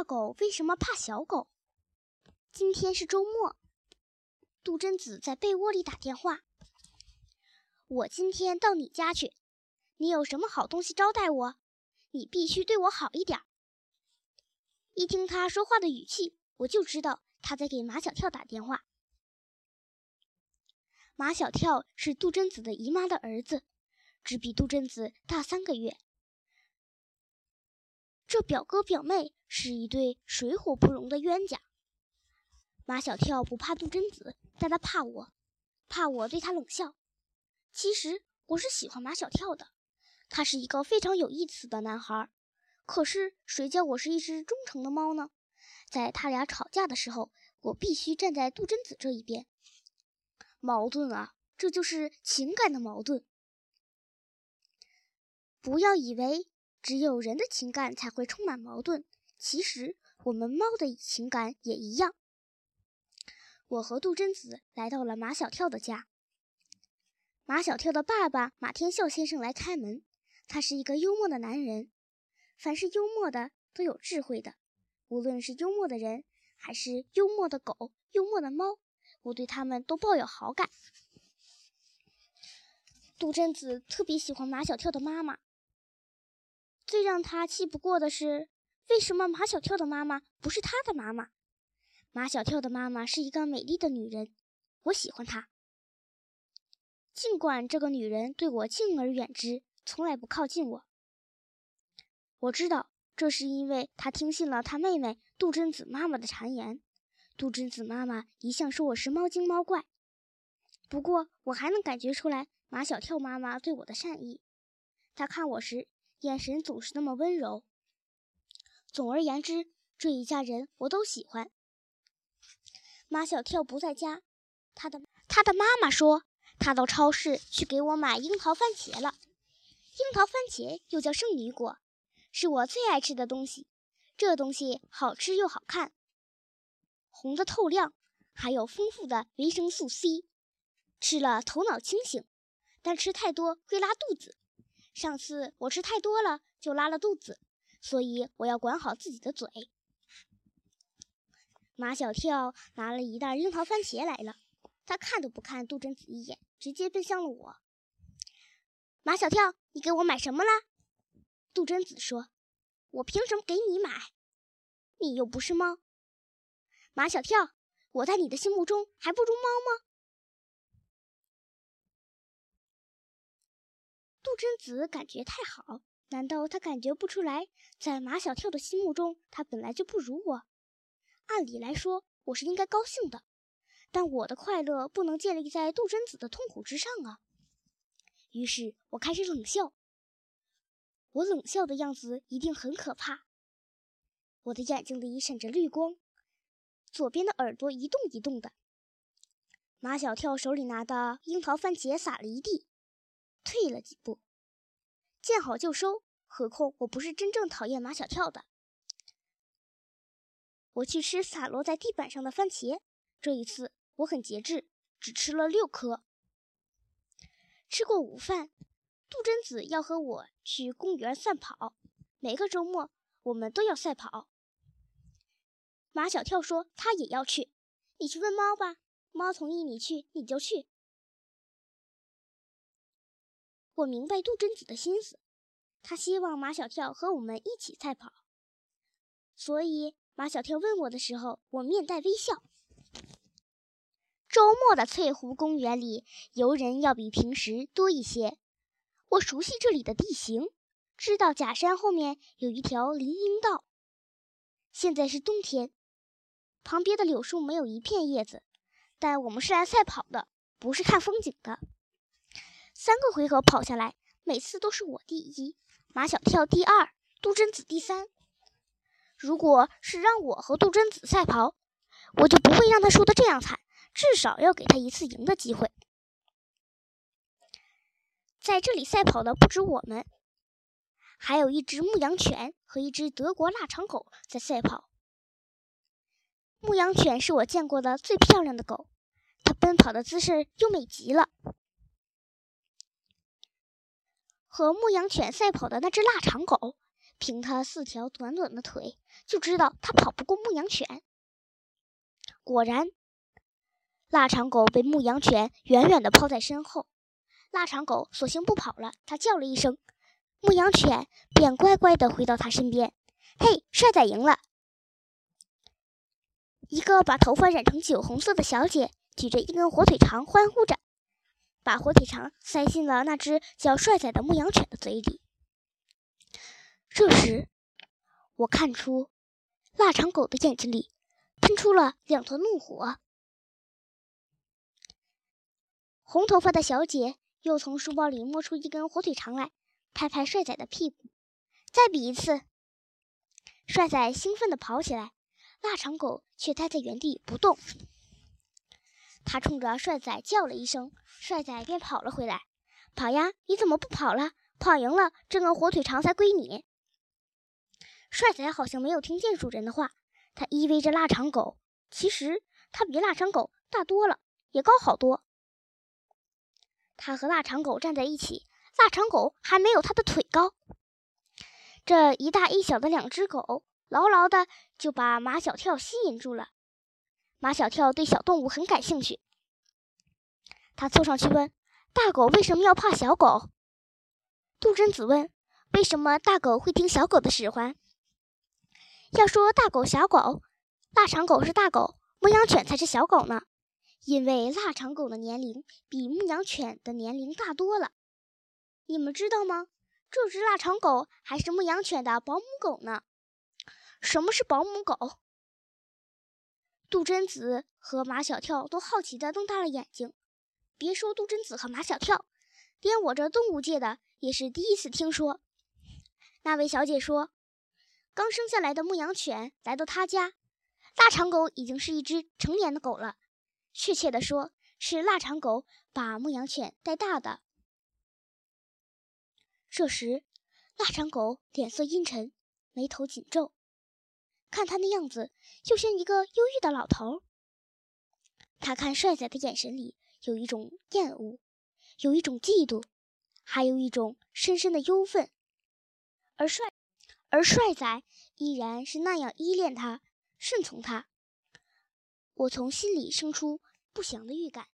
大狗为什么怕小狗？今天是周末，杜真子在被窝里打电话。我今天到你家去，你有什么好东西招待我？你必须对我好一点。一听他说话的语气，我就知道他在给马小跳打电话。马小跳是杜真子的姨妈的儿子，只比杜真子大三个月。这表哥表妹是一对水火不容的冤家。马小跳不怕杜真子，但他怕我，怕我对他冷笑。其实我是喜欢马小跳的，他是一个非常有意思的男孩。可是谁叫我是一只忠诚的猫呢？在他俩吵架的时候，我必须站在杜真子这一边。矛盾啊，这就是情感的矛盾。不要以为。只有人的情感才会充满矛盾，其实我们猫的情感也一样。我和杜真子来到了马小跳的家。马小跳的爸爸马天笑先生来开门，他是一个幽默的男人。凡是幽默的都有智慧的，无论是幽默的人，还是幽默的狗、幽默的猫，我对他们都抱有好感。杜真子特别喜欢马小跳的妈妈。最让他气不过的是，为什么马小跳的妈妈不是他的妈妈？马小跳的妈妈是一个美丽的女人，我喜欢她。尽管这个女人对我敬而远之，从来不靠近我。我知道这是因为她听信了她妹妹杜真子妈妈的谗言。杜真子妈妈一向说我是猫精猫怪。不过我还能感觉出来马小跳妈妈对我的善意。她看我时。眼神总是那么温柔。总而言之，这一家人我都喜欢。马小跳不在家，他的他的妈妈说他到超市去给我买樱桃番茄了。樱桃番茄又叫圣女果，是我最爱吃的东西。这东西好吃又好看，红的透亮，还有丰富的维生素 C，吃了头脑清醒，但吃太多会拉肚子。上次我吃太多了，就拉了肚子，所以我要管好自己的嘴。马小跳拿了一袋樱桃番茄来了，他看都不看杜真子一眼，直接奔向了我。马小跳，你给我买什么啦？杜真子说：“我凭什么给你买？你又不是猫。”马小跳，我在你的心目中还不如猫吗？贞子感觉太好，难道他感觉不出来，在马小跳的心目中，他本来就不如我？按理来说，我是应该高兴的，但我的快乐不能建立在杜真子的痛苦之上啊！于是我开始冷笑。我冷笑的样子一定很可怕，我的眼睛里闪着绿光，左边的耳朵一动一动的。马小跳手里拿的樱桃番茄撒了一地。退了几步，见好就收。何况我不是真正讨厌马小跳的。我去吃洒落在地板上的番茄。这一次我很节制，只吃了六颗。吃过午饭，杜真子要和我去公园散跑。每个周末我们都要赛跑。马小跳说他也要去。你去问猫吧，猫同意你去，你就去。我明白杜真子的心思，他希望马小跳和我们一起赛跑，所以马小跳问我的时候，我面带微笑。周末的翠湖公园里，游人要比平时多一些。我熟悉这里的地形，知道假山后面有一条林荫道。现在是冬天，旁边的柳树没有一片叶子，但我们是来赛跑的，不是看风景的。三个回合跑下来，每次都是我第一，马小跳第二，杜真子第三。如果是让我和杜真子赛跑，我就不会让他输得这样惨，至少要给他一次赢的机会。在这里赛跑的不止我们，还有一只牧羊犬和一只德国腊肠狗在赛跑。牧羊犬是我见过的最漂亮的狗，它奔跑的姿势优美极了。和牧羊犬赛跑的那只腊肠狗，凭它四条短短的腿，就知道它跑不过牧羊犬。果然，腊肠狗被牧羊犬远远地抛在身后。腊肠狗索性不跑了，它叫了一声，牧羊犬便乖乖地回到它身边。嘿，帅仔赢了！一个把头发染成酒红色的小姐举着一根火腿肠欢呼着，把火腿肠塞进了那只叫帅仔的牧羊犬的嘴里。这时，我看出腊肠狗的眼睛里喷出了两团怒火。红头发的小姐又从书包里摸出一根火腿肠来，拍拍帅仔的屁股，再比一次。帅仔兴奋地跑起来。腊肠狗却呆在原地不动。他冲着帅仔叫了一声，帅仔便跑了回来。跑呀，你怎么不跑了？跑赢了，这根火腿肠才归你。帅仔好像没有听见主人的话，他依偎着腊肠狗。其实他比腊肠狗大多了，也高好多。他和腊肠狗站在一起，腊肠狗还没有他的腿高。这一大一小的两只狗。牢牢的就把马小跳吸引住了。马小跳对小动物很感兴趣，他凑上去问：“大狗为什么要怕小狗？”杜真子问：“为什么大狗会听小狗的使唤？”要说大狗小狗，腊肠狗是大狗，牧羊犬才是小狗呢。因为腊肠狗的年龄比牧羊犬的年龄大多了。你们知道吗？这只腊肠狗还是牧羊犬的保姆狗呢。什么是保姆狗？杜真子和马小跳都好奇地瞪大了眼睛。别说杜真子和马小跳，连我这动物界的也是第一次听说。那位小姐说，刚生下来的牧羊犬来到她家，腊肠狗已经是一只成年的狗了。确切地说，是腊肠狗把牧羊犬带大的。这时，腊肠狗脸色阴沉，眉头紧皱。看他那样子，就像一个忧郁的老头。他看帅仔的眼神里有一种厌恶，有一种嫉妒，还有一种深深的忧愤。而帅，而帅仔依然是那样依恋他，顺从他。我从心里生出不祥的预感。